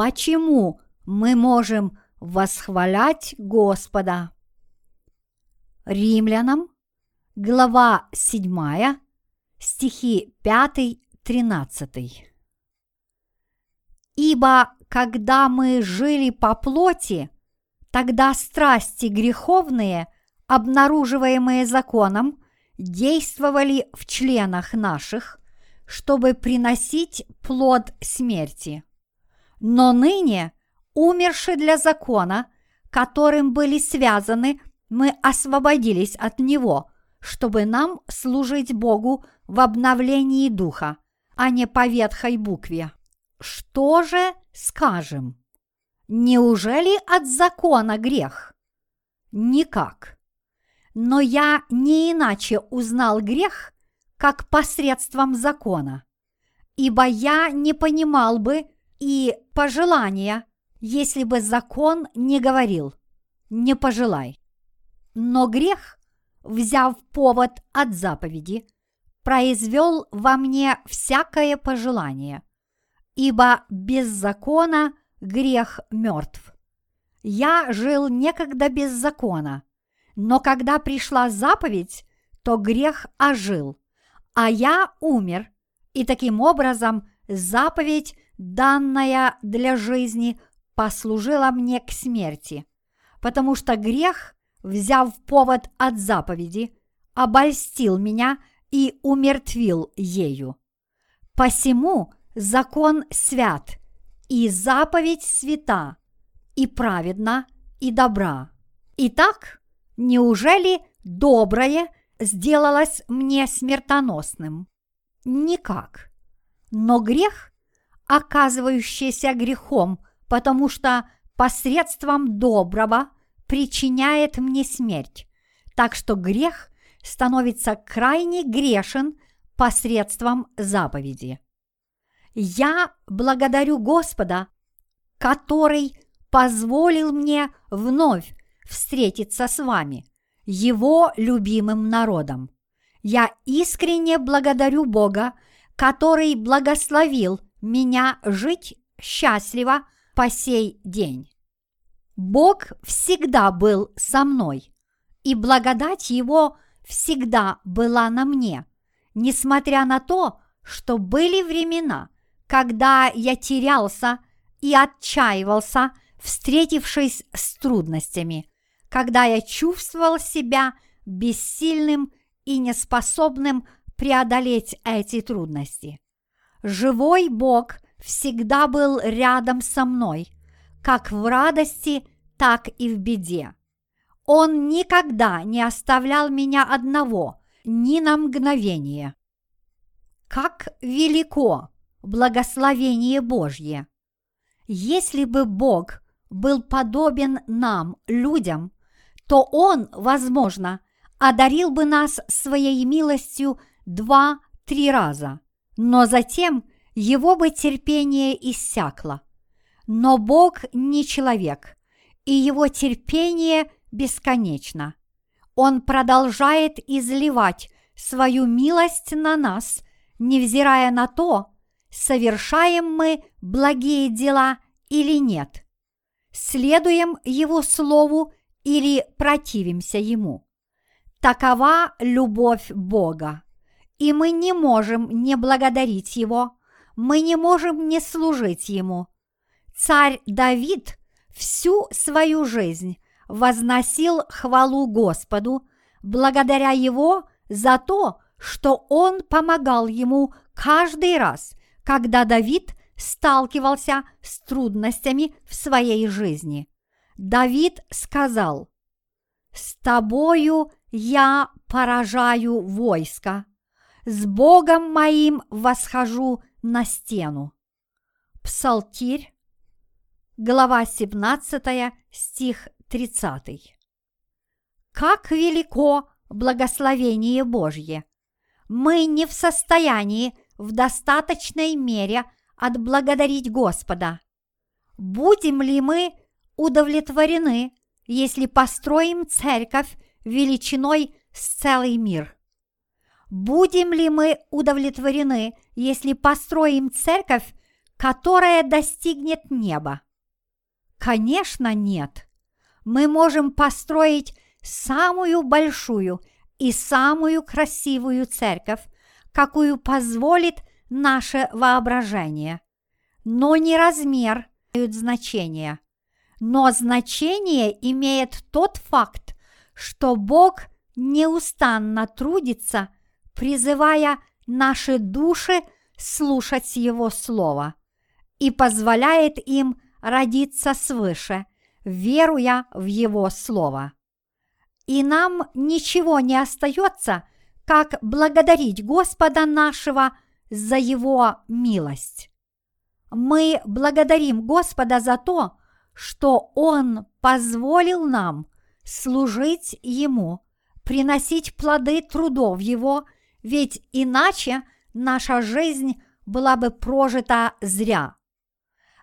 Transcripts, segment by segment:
почему мы можем восхвалять Господа. Римлянам, глава 7, стихи 5-13. Ибо когда мы жили по плоти, тогда страсти греховные, обнаруживаемые законом, действовали в членах наших, чтобы приносить плод смерти. Но ныне, умерши для закона, которым были связаны, мы освободились от него, чтобы нам служить Богу в обновлении духа, а не по ветхой букве. Что же скажем? Неужели от закона грех? Никак. Но я не иначе узнал грех, как посредством закона, ибо я не понимал бы и пожелания, если бы закон не говорил «не пожелай». Но грех, взяв повод от заповеди, произвел во мне всякое пожелание, ибо без закона грех мертв. Я жил некогда без закона, но когда пришла заповедь, то грех ожил, а я умер, и таким образом заповедь, данная для жизни, послужила мне к смерти, потому что грех, взяв повод от заповеди, обольстил меня и умертвил ею. Посему закон свят, и заповедь свята, и праведна, и добра. Итак, неужели доброе сделалось мне смертоносным? Никак. Но грех, оказывающийся грехом, потому что посредством доброго причиняет мне смерть, так что грех становится крайне грешен посредством заповеди. Я благодарю Господа, который позволил мне вновь встретиться с вами, Его любимым народом. Я искренне благодарю Бога, который благословил меня жить счастливо по сей день. Бог всегда был со мной, и благодать Его всегда была на мне, несмотря на то, что были времена – когда я терялся и отчаивался, встретившись с трудностями, когда я чувствовал себя бессильным и неспособным преодолеть эти трудности. Живой Бог всегда был рядом со мной, как в радости, так и в беде. Он никогда не оставлял меня одного, ни на мгновение. Как велико благословение Божье. Если бы Бог был подобен нам, людям, то Он, возможно, одарил бы нас своей милостью два-три раза, но затем его бы терпение иссякло. Но Бог не человек, и его терпение бесконечно. Он продолжает изливать свою милость на нас, невзирая на то, совершаем мы благие дела или нет, следуем Его Слову или противимся Ему. Такова любовь Бога, и мы не можем не благодарить Его, мы не можем не служить Ему. Царь Давид всю свою жизнь возносил хвалу Господу, благодаря Его за то, что Он помогал ему каждый раз, когда Давид сталкивался с трудностями в своей жизни. Давид сказал, «С тобою я поражаю войско, с Богом моим восхожу на стену». Псалтирь, глава 17, стих 30. Как велико благословение Божье! Мы не в состоянии в достаточной мере отблагодарить Господа. Будем ли мы удовлетворены, если построим церковь величиной с целый мир? Будем ли мы удовлетворены, если построим церковь которое достигнет неба? Конечно, нет. Мы можем построить самую большую и самую красивую церковь, какую позволит наше воображение. Но не размер имеет значение. Но значение имеет тот факт, что Бог неустанно трудится, призывая наши души слушать Его Слово и позволяет им родиться свыше, веруя в Его Слово. И нам ничего не остается, как благодарить Господа нашего за Его милость. Мы благодарим Господа за то, что Он позволил нам служить Ему, приносить плоды трудов Его, ведь иначе наша жизнь была бы прожита зря.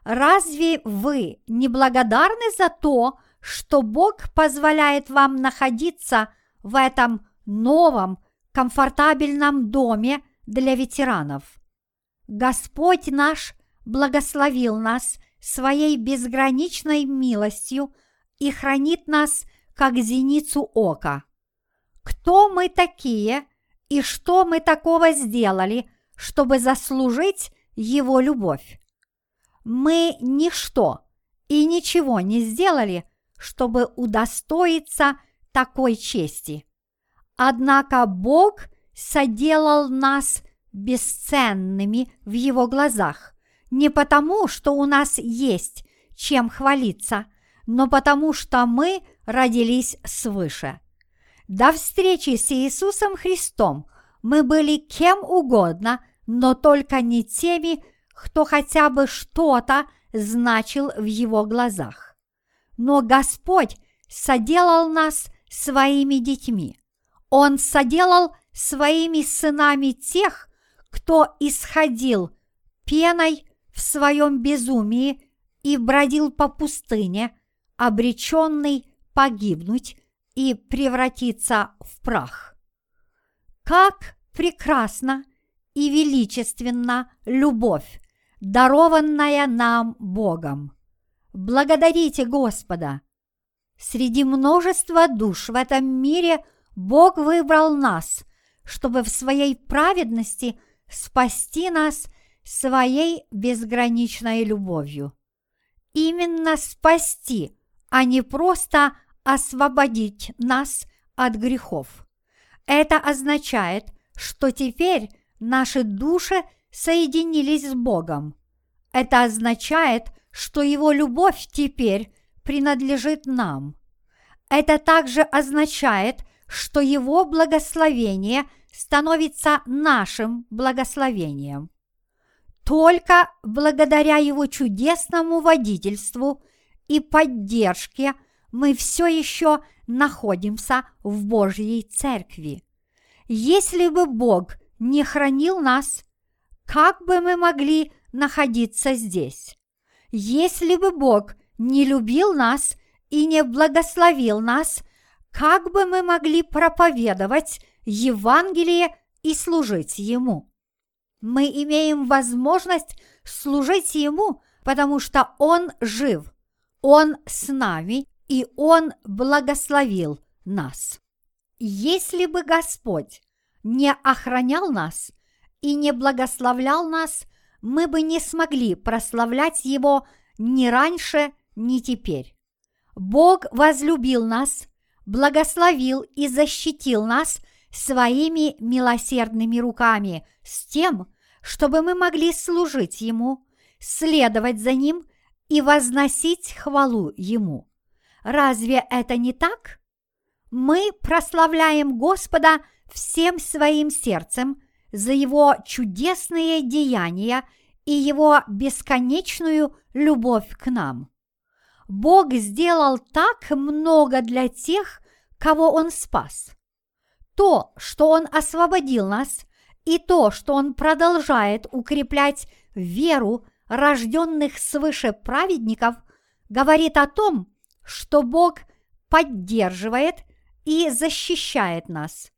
Разве вы не благодарны за то, что Бог позволяет вам находиться в этом новом, комфортабельном доме для ветеранов? Господь наш благословил нас своей безграничной милостью и хранит нас, как зеницу ока. Кто мы такие и что мы такого сделали, чтобы заслужить Его любовь? Мы ничто и ничего не сделали, чтобы удостоиться такой чести. Однако Бог соделал нас бесценными в Его глазах, не потому, что у нас есть чем хвалиться, но потому, что мы родились свыше. До встречи с Иисусом Христом мы были кем угодно, но только не теми, кто хотя бы что-то значил в его глазах. Но Господь соделал нас своими детьми. Он соделал своими сынами тех, кто исходил пеной в своем безумии и бродил по пустыне, обреченный погибнуть и превратиться в прах. Как прекрасна и величественна любовь, дарованная нам Богом. Благодарите Господа! Среди множества душ в этом мире Бог выбрал нас, чтобы в своей праведности спасти нас своей безграничной любовью. Именно спасти, а не просто освободить нас от грехов. Это означает, что теперь наши души соединились с Богом. Это означает, что Его любовь теперь принадлежит нам. Это также означает, что Его благословение становится нашим благословением. Только благодаря Его чудесному водительству и поддержке мы все еще находимся в Божьей Церкви. Если бы Бог не хранил нас, как бы мы могли находиться здесь? Если бы Бог не любил нас и не благословил нас, как бы мы могли проповедовать Евангелие и служить Ему? Мы имеем возможность служить Ему, потому что Он жив, Он с нами, и Он благословил нас. Если бы Господь не охранял нас и не благословлял нас, мы бы не смогли прославлять Его ни раньше, ни теперь. Бог возлюбил нас, благословил и защитил нас – своими милосердными руками с тем, чтобы мы могли служить Ему, следовать за Ним и возносить хвалу Ему. Разве это не так? Мы прославляем Господа всем своим сердцем за Его чудесные деяния и Его бесконечную любовь к нам. Бог сделал так много для тех, кого Он спас. То, что Он освободил нас, и то, что Он продолжает укреплять веру рожденных свыше праведников, говорит о том, что Бог поддерживает и защищает нас.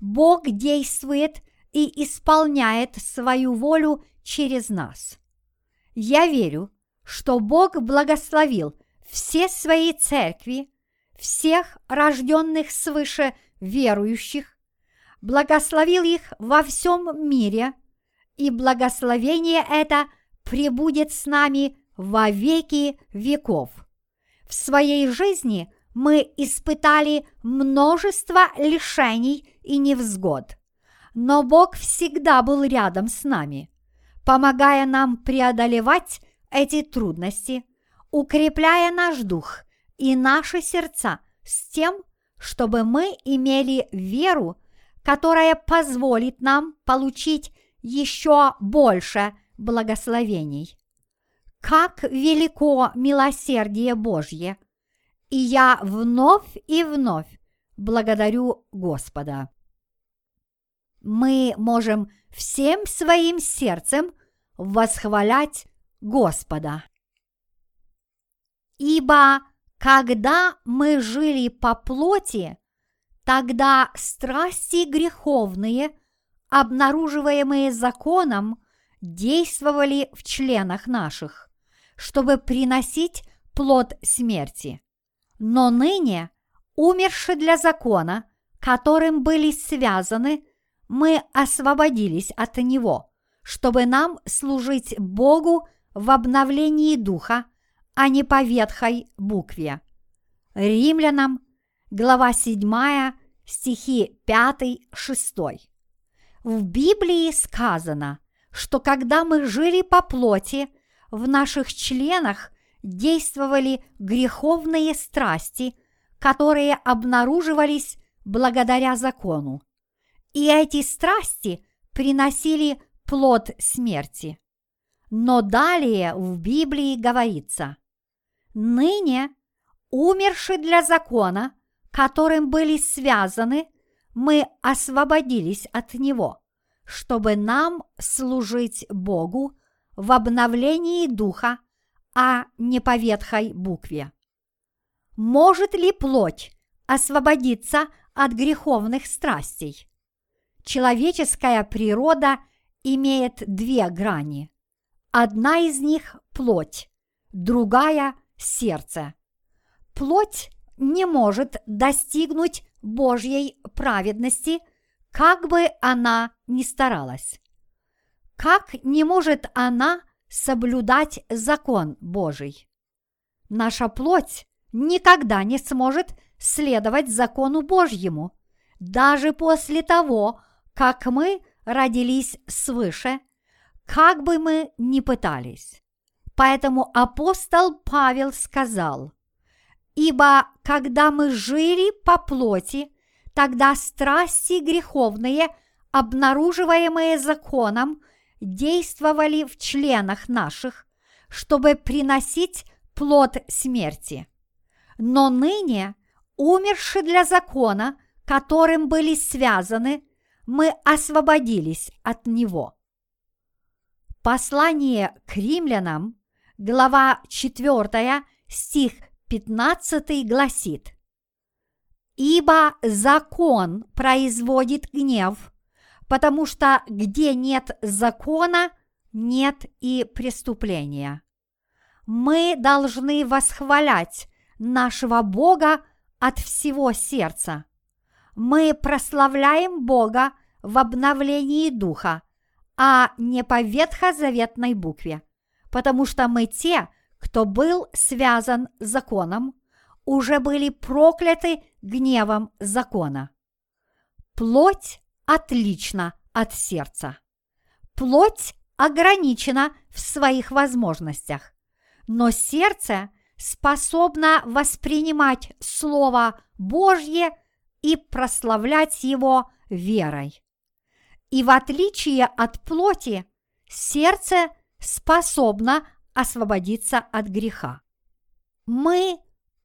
Бог действует и исполняет свою волю через нас. Я верю, что Бог благословил все свои церкви, всех рожденных свыше верующих, благословил их во всем мире, и благословение это пребудет с нами во веки веков. В своей жизни мы испытали множество лишений и невзгод, но Бог всегда был рядом с нами, помогая нам преодолевать эти трудности, укрепляя наш дух и наши сердца с тем, чтобы мы имели веру, которая позволит нам получить еще больше благословений. Как велико милосердие Божье! И я вновь и вновь благодарю Господа. Мы можем всем своим сердцем восхвалять Господа. Ибо когда мы жили по плоти, тогда страсти греховные, обнаруживаемые законом, действовали в членах наших, чтобы приносить плод смерти. Но ныне, умерши для закона, которым были связаны, мы освободились от него, чтобы нам служить Богу в обновлении духа, а не по ветхой букве. Римлянам, глава 7, стихи 5-6. В Библии сказано, что когда мы жили по плоти, в наших членах действовали греховные страсти, которые обнаруживались благодаря закону. И эти страсти приносили плод смерти. Но далее в Библии говорится, «Ныне, умерши для закона, которым были связаны, мы освободились от него, чтобы нам служить Богу в обновлении духа, а не по ветхой букве. Может ли плоть освободиться от греховных страстей? Человеческая природа имеет две грани. Одна из них – плоть, другая – сердце. Плоть не может достигнуть Божьей праведности, как бы она ни старалась. Как не может она соблюдать закон Божий? Наша плоть никогда не сможет следовать закону Божьему, даже после того, как мы родились свыше, как бы мы ни пытались. Поэтому апостол Павел сказал, «Ибо когда мы жили по плоти, тогда страсти греховные, обнаруживаемые законом, действовали в членах наших, чтобы приносить плод смерти. Но ныне, умерши для закона, которым были связаны, мы освободились от него. Послание к римлянам, глава 4, стих 15 гласит «Ибо закон производит гнев, потому что где нет закона, нет и преступления. Мы должны восхвалять нашего Бога от всего сердца. Мы прославляем Бога в обновлении духа, а не по ветхозаветной букве, потому что мы те, кто был связан законом, уже были прокляты гневом закона. Плоть отлична от сердца. Плоть ограничена в своих возможностях, но сердце способно воспринимать Слово Божье и прославлять его верой. И в отличие от плоти, сердце способно освободиться от греха. Мы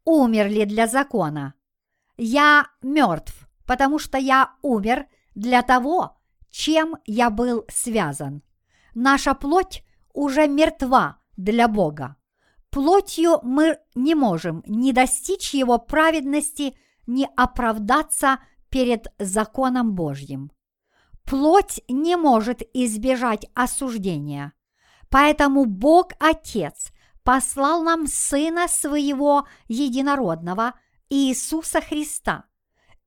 умерли для закона. Я мертв, потому что я умер для того, чем я был связан. Наша плоть уже мертва для Бога. Плотью мы не можем ни достичь Его праведности, ни оправдаться перед законом Божьим. Плоть не может избежать осуждения, Поэтому Бог Отец послал нам Сына Своего Единородного, Иисуса Христа,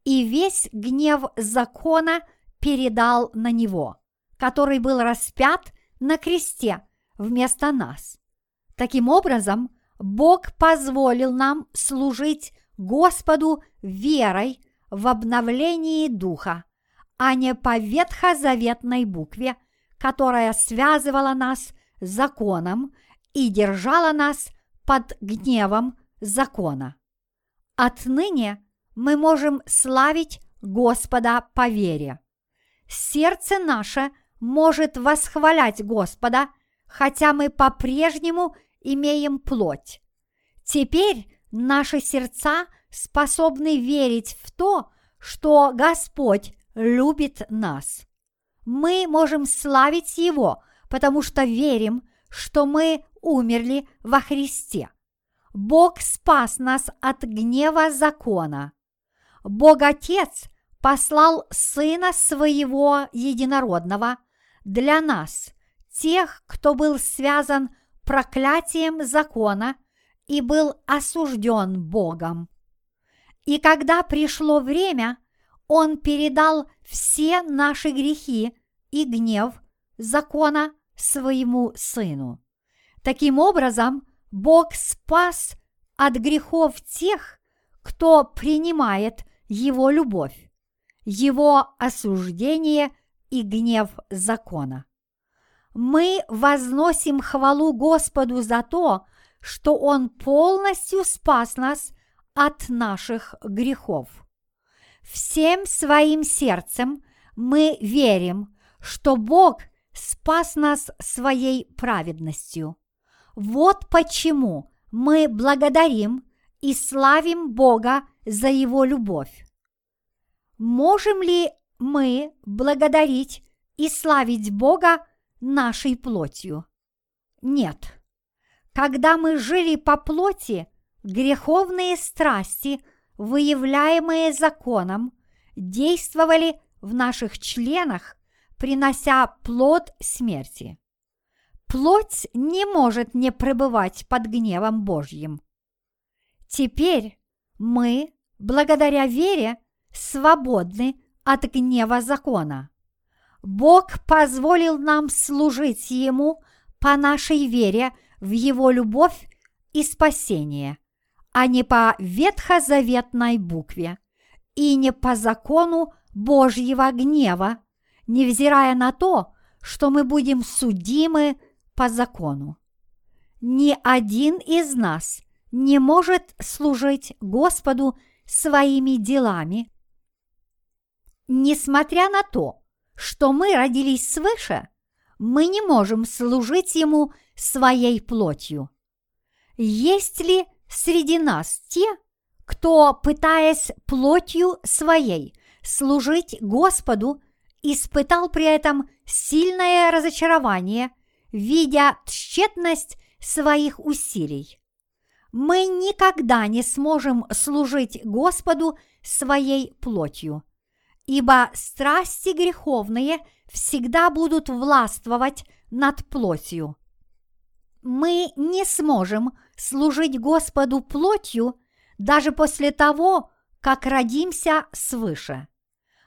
и весь гнев закона передал на Него, который был распят на кресте вместо нас. Таким образом, Бог позволил нам служить Господу верой в обновлении Духа, а не по ветхозаветной букве, которая связывала нас законом и держала нас под гневом закона. Отныне мы можем славить Господа по вере. Сердце наше может восхвалять Господа, хотя мы по-прежнему имеем плоть. Теперь наши сердца способны верить в то, что Господь любит нас. Мы можем славить Его, потому что верим, что мы умерли во Христе. Бог спас нас от гнева закона. Бог Отец послал Сына Своего Единородного для нас, тех, кто был связан проклятием закона и был осужден Богом. И когда пришло время, Он передал все наши грехи и гнев закона своему Сыну. Таким образом, Бог спас от грехов тех, кто принимает Его любовь, Его осуждение и гнев закона. Мы возносим хвалу Господу за то, что Он полностью спас нас от наших грехов. Всем своим сердцем мы верим, что Бог спас нас своей праведностью. Вот почему мы благодарим и славим Бога за Его любовь. Можем ли мы благодарить и славить Бога нашей плотью? Нет. Когда мы жили по плоти, греховные страсти, выявляемые законом, действовали в наших членах, принося плод смерти. Плоть не может не пребывать под гневом Божьим. Теперь мы, благодаря вере, свободны от гнева закона. Бог позволил нам служить Ему по нашей вере в Его любовь и спасение, а не по ветхозаветной букве и не по закону Божьего гнева, невзирая на то, что мы будем судимы по закону. Ни один из нас не может служить Господу своими делами, несмотря на то, что мы родились свыше, мы не можем служить Ему своей плотью. Есть ли среди нас те, кто, пытаясь плотью своей служить Господу, испытал при этом сильное разочарование, видя тщетность своих усилий? Мы никогда не сможем служить Господу своей плотью, ибо страсти греховные всегда будут властвовать над плотью. Мы не сможем служить Господу плотью даже после того, как родимся свыше.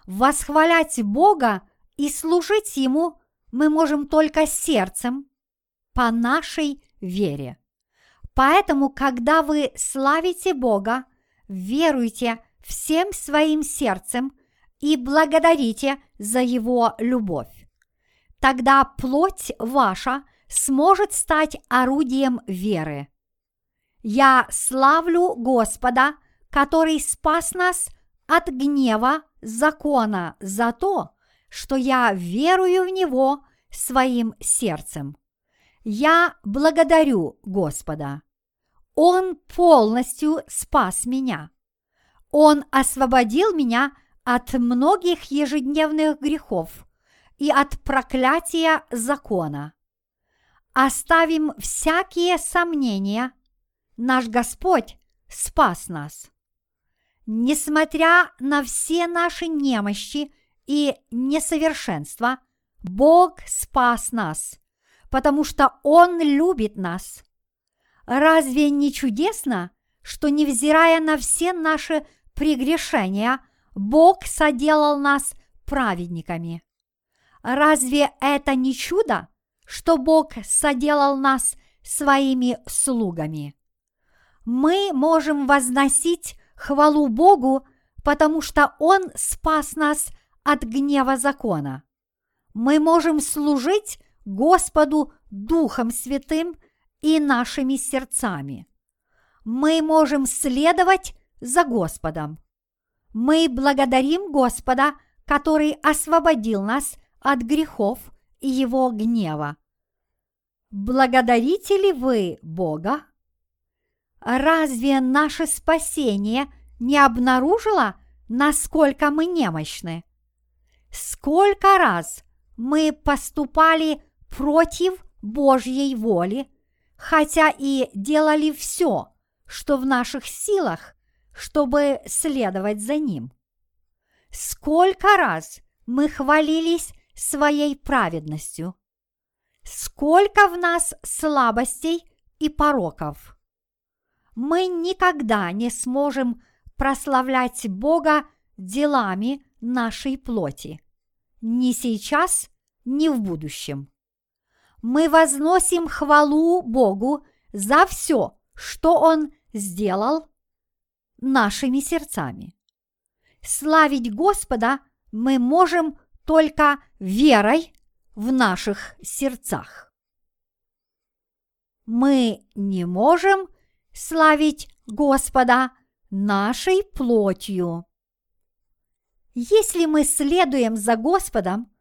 Восхвалять Бога и служить Ему мы можем только сердцем, по нашей вере. Поэтому, когда вы славите Бога, веруйте всем своим сердцем и благодарите за Его любовь. Тогда плоть ваша сможет стать орудием веры. Я славлю Господа, который спас нас от гнева закона за то, что я верую в Него своим сердцем. Я благодарю Господа. Он полностью спас меня. Он освободил меня от многих ежедневных грехов и от проклятия закона. Оставим всякие сомнения, наш Господь спас нас. Несмотря на все наши немощи и несовершенства, Бог спас нас, потому что Он любит нас. Разве не чудесно, что, невзирая на все наши прегрешения, Бог соделал нас праведниками? Разве это не чудо, что Бог соделал нас своими слугами? Мы можем возносить хвалу Богу, потому что Он спас нас от гнева закона. Мы можем служить Господу Духом Святым и нашими сердцами. Мы можем следовать за Господом. Мы благодарим Господа, который освободил нас от грехов и его гнева. Благодарите ли вы Бога? Разве наше спасение не обнаружило, насколько мы немощны? Сколько раз мы поступали против Божьей воли, хотя и делали все, что в наших силах, чтобы следовать за Ним. Сколько раз мы хвалились своей праведностью. Сколько в нас слабостей и пороков. Мы никогда не сможем прославлять Бога делами нашей плоти. Ни сейчас, ни в будущем. Мы возносим хвалу Богу за все, что Он сделал нашими сердцами. Славить Господа мы можем только верой в наших сердцах. Мы не можем славить Господа нашей плотью. Если мы следуем за Господом,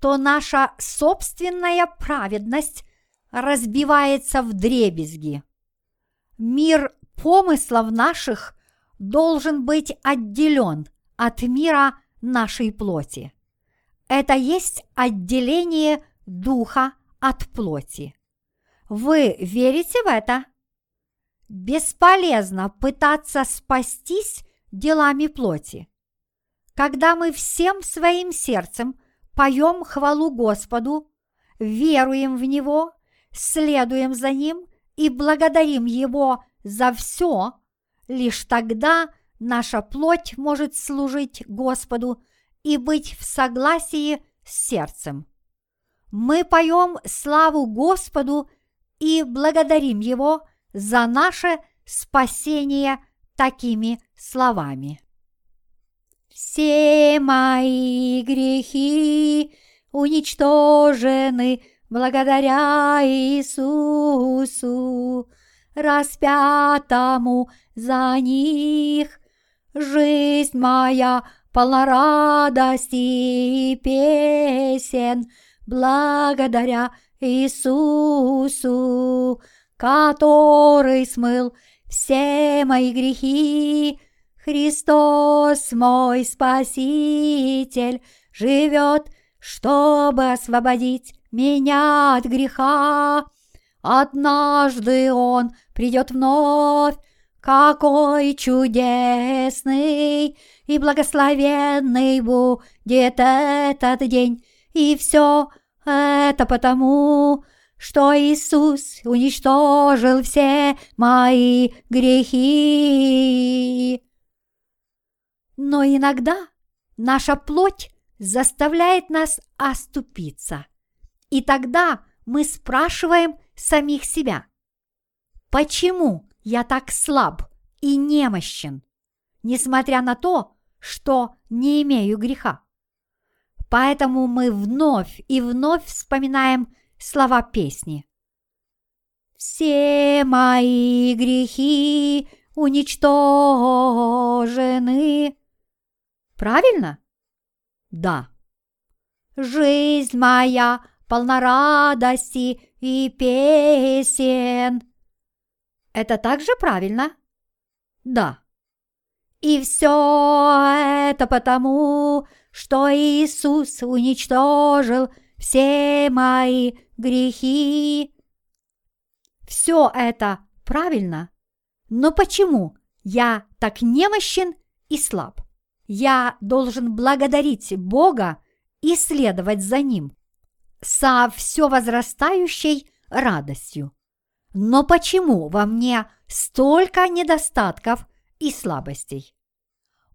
то наша собственная праведность разбивается в дребезги. Мир помыслов наших должен быть отделен от мира нашей плоти. Это есть отделение духа от плоти. Вы верите в это? Бесполезно пытаться спастись делами плоти. Когда мы всем своим сердцем поем хвалу Господу, веруем в Него, следуем за Ним и благодарим Его за все, лишь тогда наша плоть может служить Господу и быть в согласии с сердцем. Мы поем славу Господу и благодарим Его за наше спасение такими словами. Все мои грехи уничтожены благодаря Иисусу, распятому за них. Жизнь моя полна радости и песен благодаря Иисусу, который смыл все мои грехи. Христос мой Спаситель живет, чтобы освободить меня от греха. Однажды Он придет вновь, какой чудесный и благословенный будет этот день, и все это потому, что Иисус уничтожил все мои грехи. Но иногда наша плоть заставляет нас оступиться, и тогда мы спрашиваем самих себя, почему я так слаб и немощен, несмотря на то, что не имею греха. Поэтому мы вновь и вновь вспоминаем слова песни. Все мои грехи уничтожены. Правильно? Да. Жизнь моя полна радости и песен. Это также правильно? Да. И все это потому, что Иисус уничтожил все мои грехи. Все это правильно, но почему я так немощен и слаб? Я должен благодарить Бога и следовать за Ним. Со все возрастающей радостью. Но почему во мне столько недостатков и слабостей?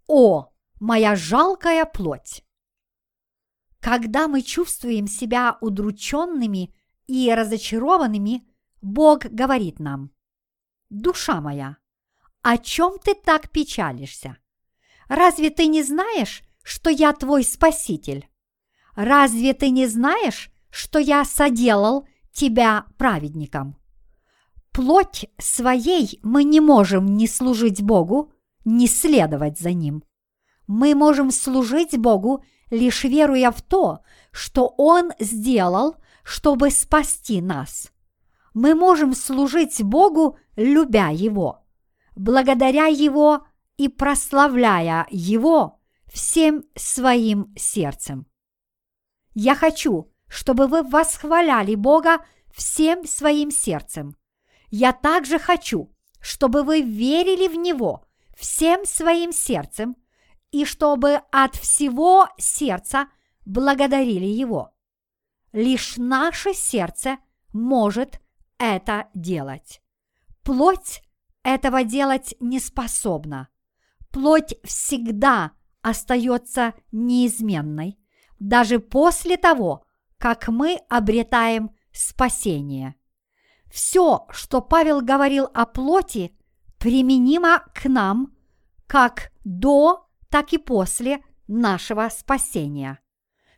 О, моя жалкая плоть! Когда мы чувствуем себя удрученными и разочарованными, Бог говорит нам, «Душа моя, о чем ты так печалишься? Разве ты не знаешь, что я твой Спаситель? Разве ты не знаешь, что я соделал тебя праведником? Плоть своей мы не можем ни служить Богу, ни следовать за Ним. Мы можем служить Богу, лишь веруя в то, что Он сделал, чтобы спасти нас. Мы можем служить Богу, любя Его, благодаря Его и прославляя Его всем своим сердцем. Я хочу, чтобы вы восхваляли Бога всем своим сердцем. Я также хочу, чтобы вы верили в Него всем своим сердцем и чтобы от всего сердца благодарили Его. Лишь наше сердце может это делать. Плоть этого делать не способна. Плоть всегда остается неизменной, даже после того, как мы обретаем спасение. Все, что Павел говорил о плоти, применимо к нам как до, так и после нашего спасения.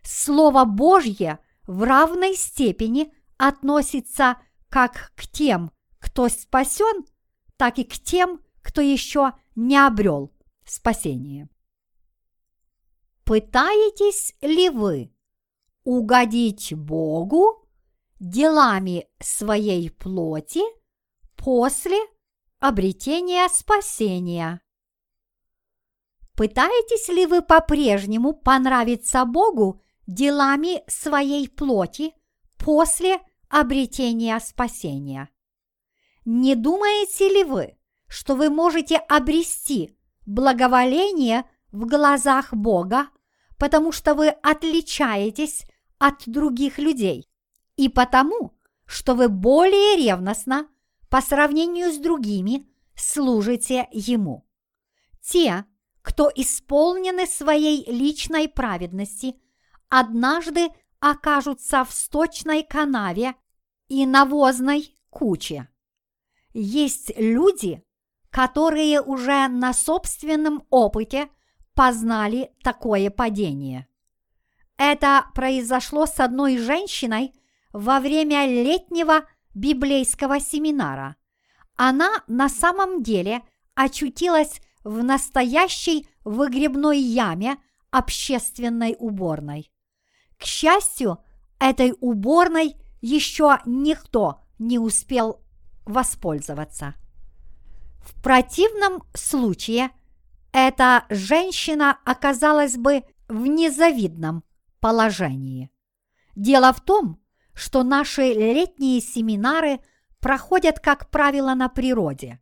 Слово Божье в равной степени относится как к тем, кто спасен, так и к тем, кто еще не обрел спасение. Пытаетесь ли вы угодить Богу делами своей плоти после обретения спасения? Пытаетесь ли вы по-прежнему понравиться Богу делами своей плоти после обретения спасения? Не думаете ли вы, что вы можете обрести благоволение в глазах Бога, потому что вы отличаетесь от других людей, и потому, что вы более ревностно по сравнению с другими служите Ему. Те, кто исполнены своей личной праведности, однажды окажутся в сточной канаве и навозной куче. Есть люди, которые уже на собственном опыте – познали такое падение. Это произошло с одной женщиной во время летнего библейского семинара. Она на самом деле очутилась в настоящей выгребной яме общественной уборной. К счастью, этой уборной еще никто не успел воспользоваться. В противном случае – эта женщина оказалась бы в незавидном положении. Дело в том, что наши летние семинары проходят, как правило, на природе.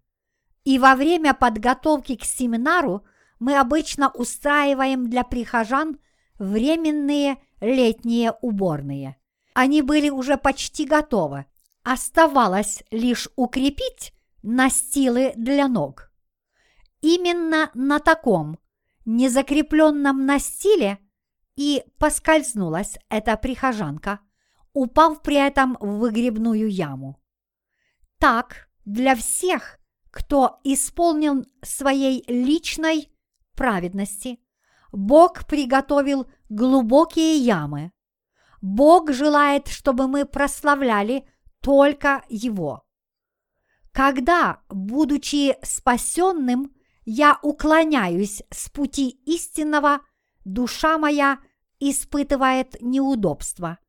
И во время подготовки к семинару мы обычно устраиваем для прихожан временные летние уборные. Они были уже почти готовы. Оставалось лишь укрепить настилы для ног. Именно на таком незакрепленном настиле и поскользнулась эта прихожанка, упав при этом в выгребную яму. Так, для всех, кто исполнен своей личной праведности, Бог приготовил глубокие ямы. Бог желает, чтобы мы прославляли только Его. Когда, будучи спасенным, я уклоняюсь с пути истинного, душа моя испытывает неудобства,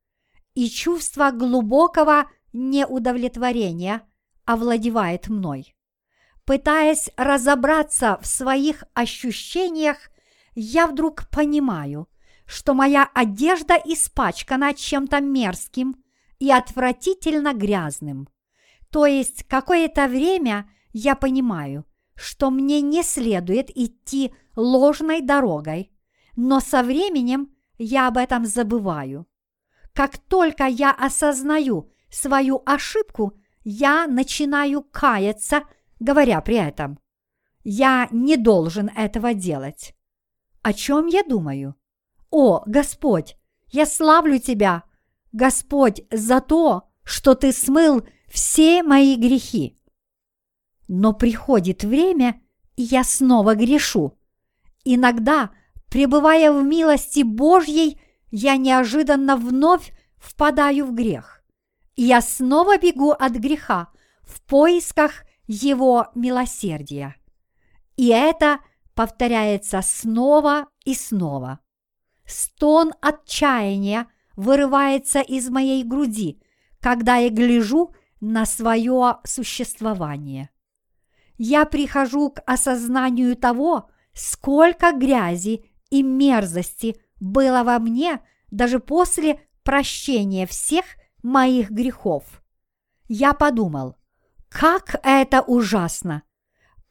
и чувство глубокого неудовлетворения овладевает мной. Пытаясь разобраться в своих ощущениях, я вдруг понимаю, что моя одежда испачкана чем-то мерзким и отвратительно грязным. То есть какое-то время я понимаю, что мне не следует идти ложной дорогой, но со временем я об этом забываю. как только я осознаю свою ошибку, я начинаю каяться, говоря при этом. Я не должен этого делать. О чем я думаю? О, Господь, я славлю Тебя, Господь, за то, что Ты смыл все мои грехи. Но приходит время, и я снова грешу. Иногда, пребывая в милости Божьей, я неожиданно вновь впадаю в грех. Я снова бегу от греха в поисках Его милосердия. И это повторяется снова и снова. Стон отчаяния вырывается из моей груди, когда я гляжу на свое существование. Я прихожу к осознанию того, сколько грязи и мерзости было во мне даже после прощения всех моих грехов. Я подумал, как это ужасно!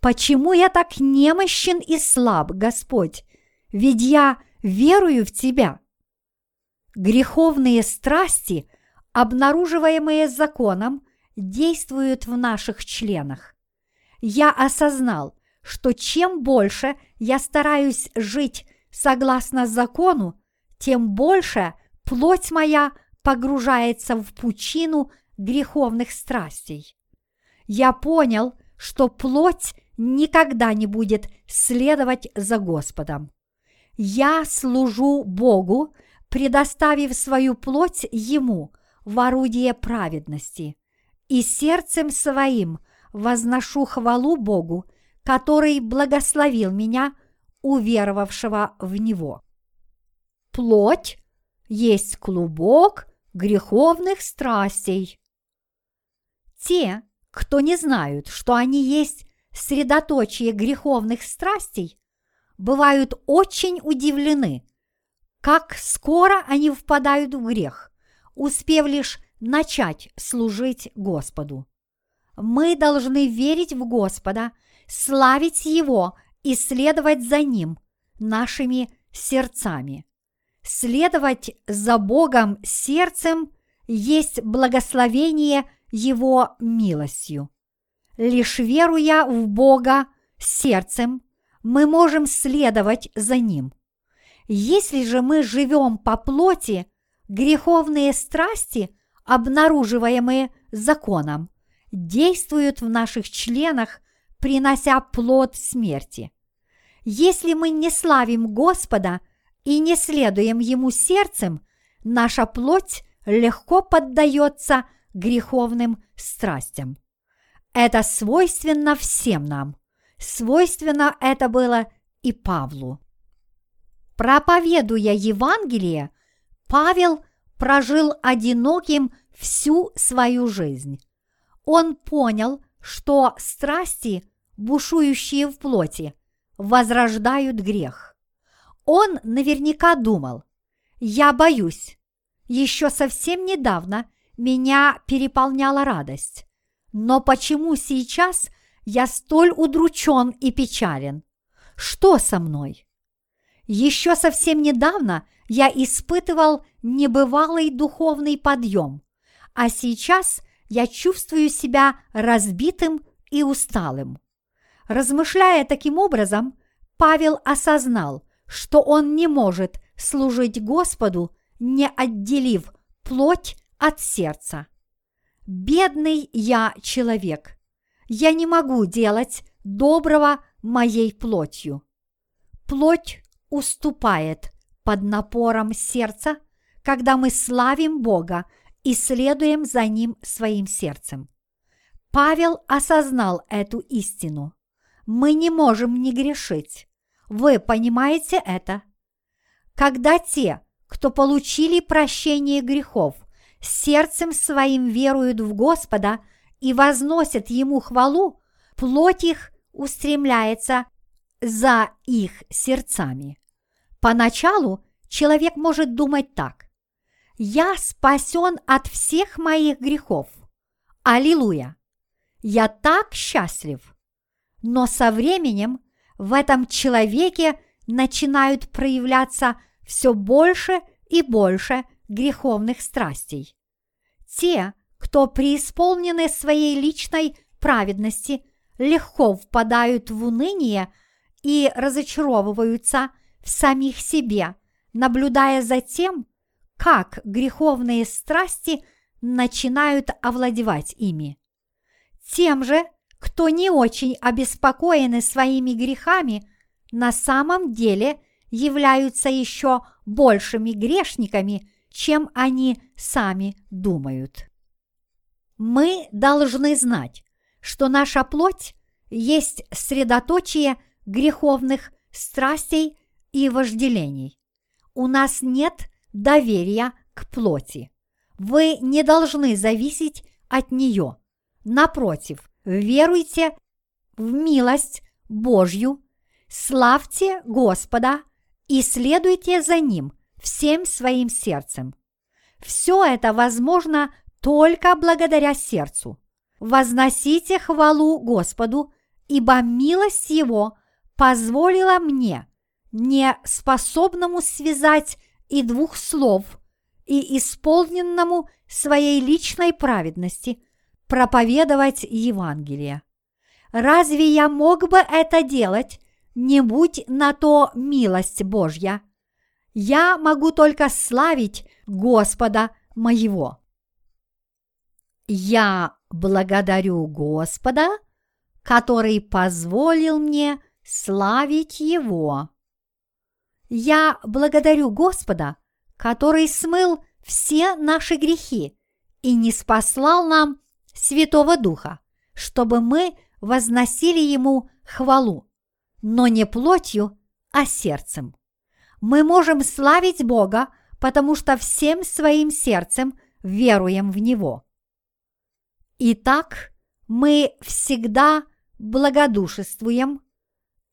Почему я так немощен и слаб, Господь? Ведь я верую в Тебя. Греховные страсти, обнаруживаемые законом, действуют в наших членах. Я осознал, что чем больше я стараюсь жить согласно закону, тем больше плоть моя погружается в пучину греховных страстей. Я понял, что плоть никогда не будет следовать за Господом. Я служу Богу, предоставив свою плоть Ему в орудие праведности, и сердцем своим возношу хвалу Богу, который благословил меня, уверовавшего в Него. Плоть есть клубок греховных страстей. Те, кто не знают, что они есть средоточие греховных страстей, бывают очень удивлены, как скоро они впадают в грех, успев лишь начать служить Господу. Мы должны верить в Господа, славить Его и следовать за Ним нашими сердцами. Следовать за Богом сердцем есть благословение Его милостью. Лишь веруя в Бога сердцем, мы можем следовать за Ним. Если же мы живем по плоти, греховные страсти, обнаруживаемые законом, действуют в наших членах, принося плод смерти. Если мы не славим Господа и не следуем Ему сердцем, наша плоть легко поддается греховным страстям. Это свойственно всем нам. Свойственно это было и Павлу. Проповедуя Евангелие, Павел прожил одиноким всю свою жизнь. Он понял, что страсти, бушующие в плоти, возрождают грех. Он наверняка думал, я боюсь. Еще совсем недавно меня переполняла радость. Но почему сейчас я столь удручен и печален? Что со мной? Еще совсем недавно я испытывал небывалый духовный подъем, а сейчас я чувствую себя разбитым и усталым. Размышляя таким образом, Павел осознал, что он не может служить Господу, не отделив плоть от сердца. Бедный я человек. Я не могу делать доброго моей плотью. Плоть уступает под напором сердца, когда мы славим Бога и следуем за Ним своим сердцем. Павел осознал эту истину. Мы не можем не грешить. Вы понимаете это? Когда те, кто получили прощение грехов – сердцем своим веруют в Господа и возносят Ему хвалу, плоть их устремляется за их сердцами. Поначалу человек может думать так. Я спасен от всех моих грехов. Аллилуйя! Я так счастлив! Но со временем в этом человеке начинают проявляться все больше и больше греховных страстей. Те, кто преисполнены своей личной праведности, легко впадают в уныние и разочаровываются в самих себе, наблюдая за тем, как греховные страсти начинают овладевать ими. Тем же, кто не очень обеспокоены своими грехами, на самом деле являются еще большими грешниками, чем они сами думают. Мы должны знать, что наша плоть есть средоточие греховных страстей и вожделений. У нас нет доверия к плоти. Вы не должны зависеть от нее. Напротив, веруйте в милость Божью, славьте Господа и следуйте за Ним всем своим сердцем. Все это возможно только благодаря сердцу. Возносите хвалу Господу, ибо милость Его позволила мне, не способному связать и двух слов, и исполненному своей личной праведности проповедовать Евангелие. Разве я мог бы это делать, не будь на то милость Божья? Я могу только славить Господа моего. Я благодарю Господа, который позволил мне славить Его. Я благодарю Господа, который смыл все наши грехи и не спаслал нам Святого Духа, чтобы мы возносили Ему хвалу, но не плотью, а сердцем. Мы можем славить Бога, потому что всем своим сердцем веруем в Него. Итак, мы всегда благодушествуем,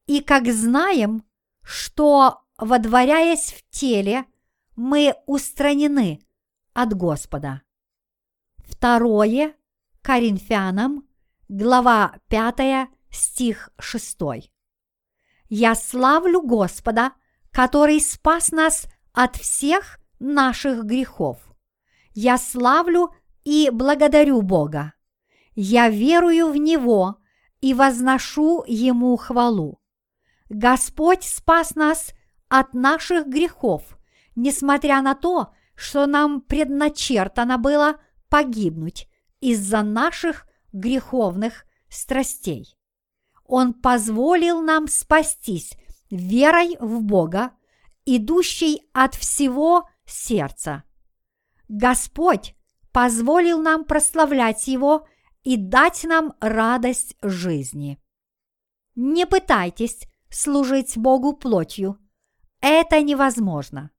и как знаем, что водворяясь в теле, мы устранены от Господа. Второе Коринфянам, глава 5, стих 6. Я славлю Господа, который спас нас от всех наших грехов. Я славлю и благодарю Бога. Я верую в Него и возношу Ему хвалу. Господь спас нас от наших грехов, несмотря на то, что нам предначертано было погибнуть из-за наших греховных страстей. Он позволил нам спастись верой в Бога, идущей от всего сердца. Господь позволил нам прославлять Его и дать нам радость жизни. Не пытайтесь служить Богу плотью – это невозможно.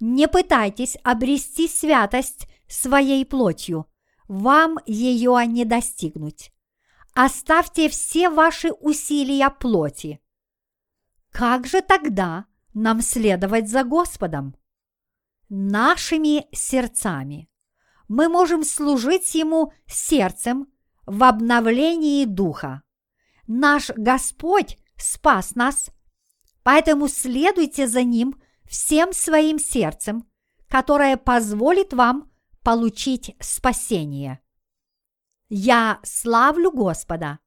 Не пытайтесь обрести святость своей плотью, вам ее не достигнуть. Оставьте все ваши усилия плоти. Как же тогда нам следовать за Господом? Нашими сердцами. Мы можем служить Ему сердцем в обновлении духа. Наш Господь спас нас – Поэтому следуйте за Ним всем своим сердцем, которое позволит вам получить спасение. Я славлю Господа.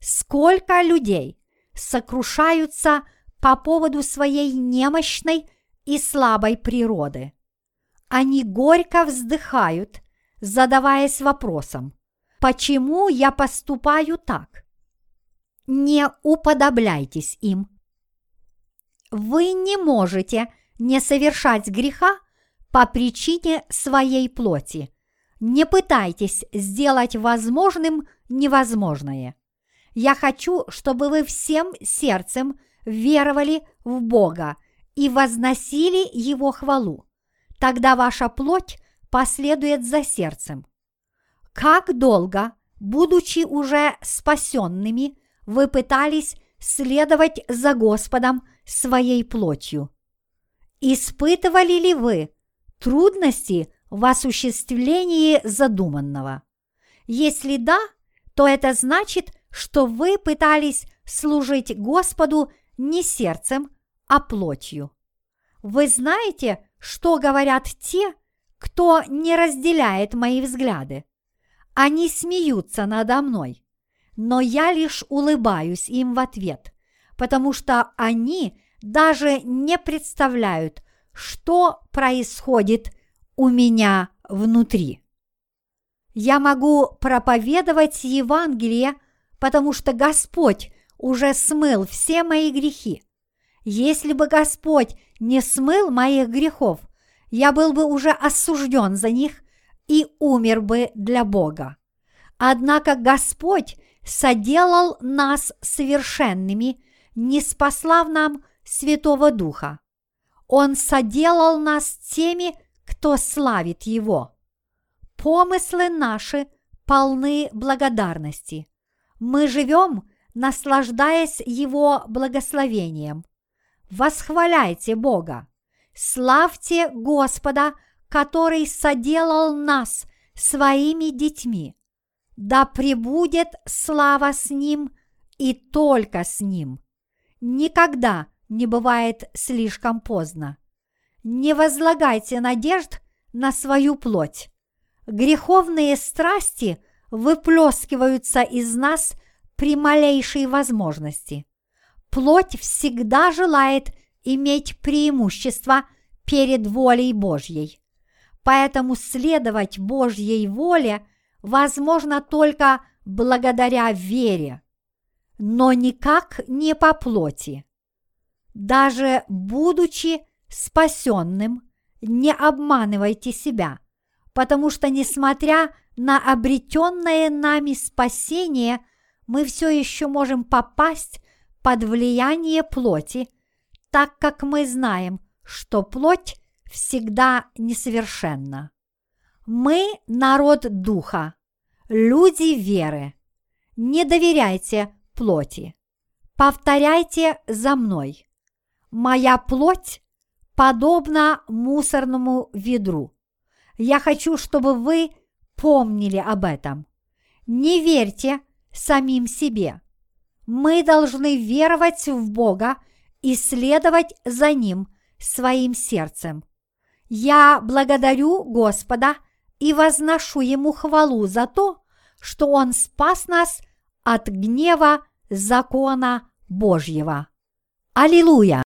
Сколько людей сокрушаются по поводу своей немощной и слабой природы. Они горько вздыхают, задаваясь вопросом, почему я поступаю так? Не уподобляйтесь им – вы не можете не совершать греха по причине своей плоти. Не пытайтесь сделать возможным невозможное. Я хочу, чтобы вы всем сердцем веровали в Бога и возносили Его хвалу. Тогда ваша плоть последует за сердцем. Как долго, будучи уже спасенными, вы пытались следовать за Господом своей плотью. Испытывали ли вы трудности в осуществлении задуманного? Если да, то это значит, что вы пытались служить Господу не сердцем, а плотью. Вы знаете, что говорят те, кто не разделяет мои взгляды. Они смеются надо мной, но я лишь улыбаюсь им в ответ, потому что они даже не представляют, что происходит у меня внутри. Я могу проповедовать Евангелие, потому что Господь уже смыл все мои грехи. Если бы Господь не смыл моих грехов, я был бы уже осужден за них и умер бы для Бога. Однако Господь соделал нас совершенными, не спаслав нам Святого Духа. Он соделал нас теми, кто славит Его. Помыслы наши полны благодарности. Мы живем, наслаждаясь Его благословением. Восхваляйте Бога! Славьте Господа, который соделал нас своими детьми. Да пребудет слава с Ним и только с Ним. Никогда не бывает слишком поздно. Не возлагайте надежд на свою плоть. Греховные страсти выплескиваются из нас при малейшей возможности. Плоть всегда желает иметь преимущество перед волей Божьей. Поэтому следовать Божьей воле возможно только благодаря вере, но никак не по плоти. Даже будучи спасенным, не обманывайте себя, потому что, несмотря на обретенное нами спасение, мы все еще можем попасть под влияние плоти – так как мы знаем, что плоть всегда несовершенна. Мы народ духа, люди веры. Не доверяйте плоти. Повторяйте за мной. Моя плоть подобна мусорному ведру. Я хочу, чтобы вы помнили об этом. Не верьте самим себе. Мы должны веровать в Бога и следовать за Ним своим сердцем. Я благодарю Господа и возношу Ему хвалу за то, что Он спас нас от гнева закона Божьего. Аллилуйя!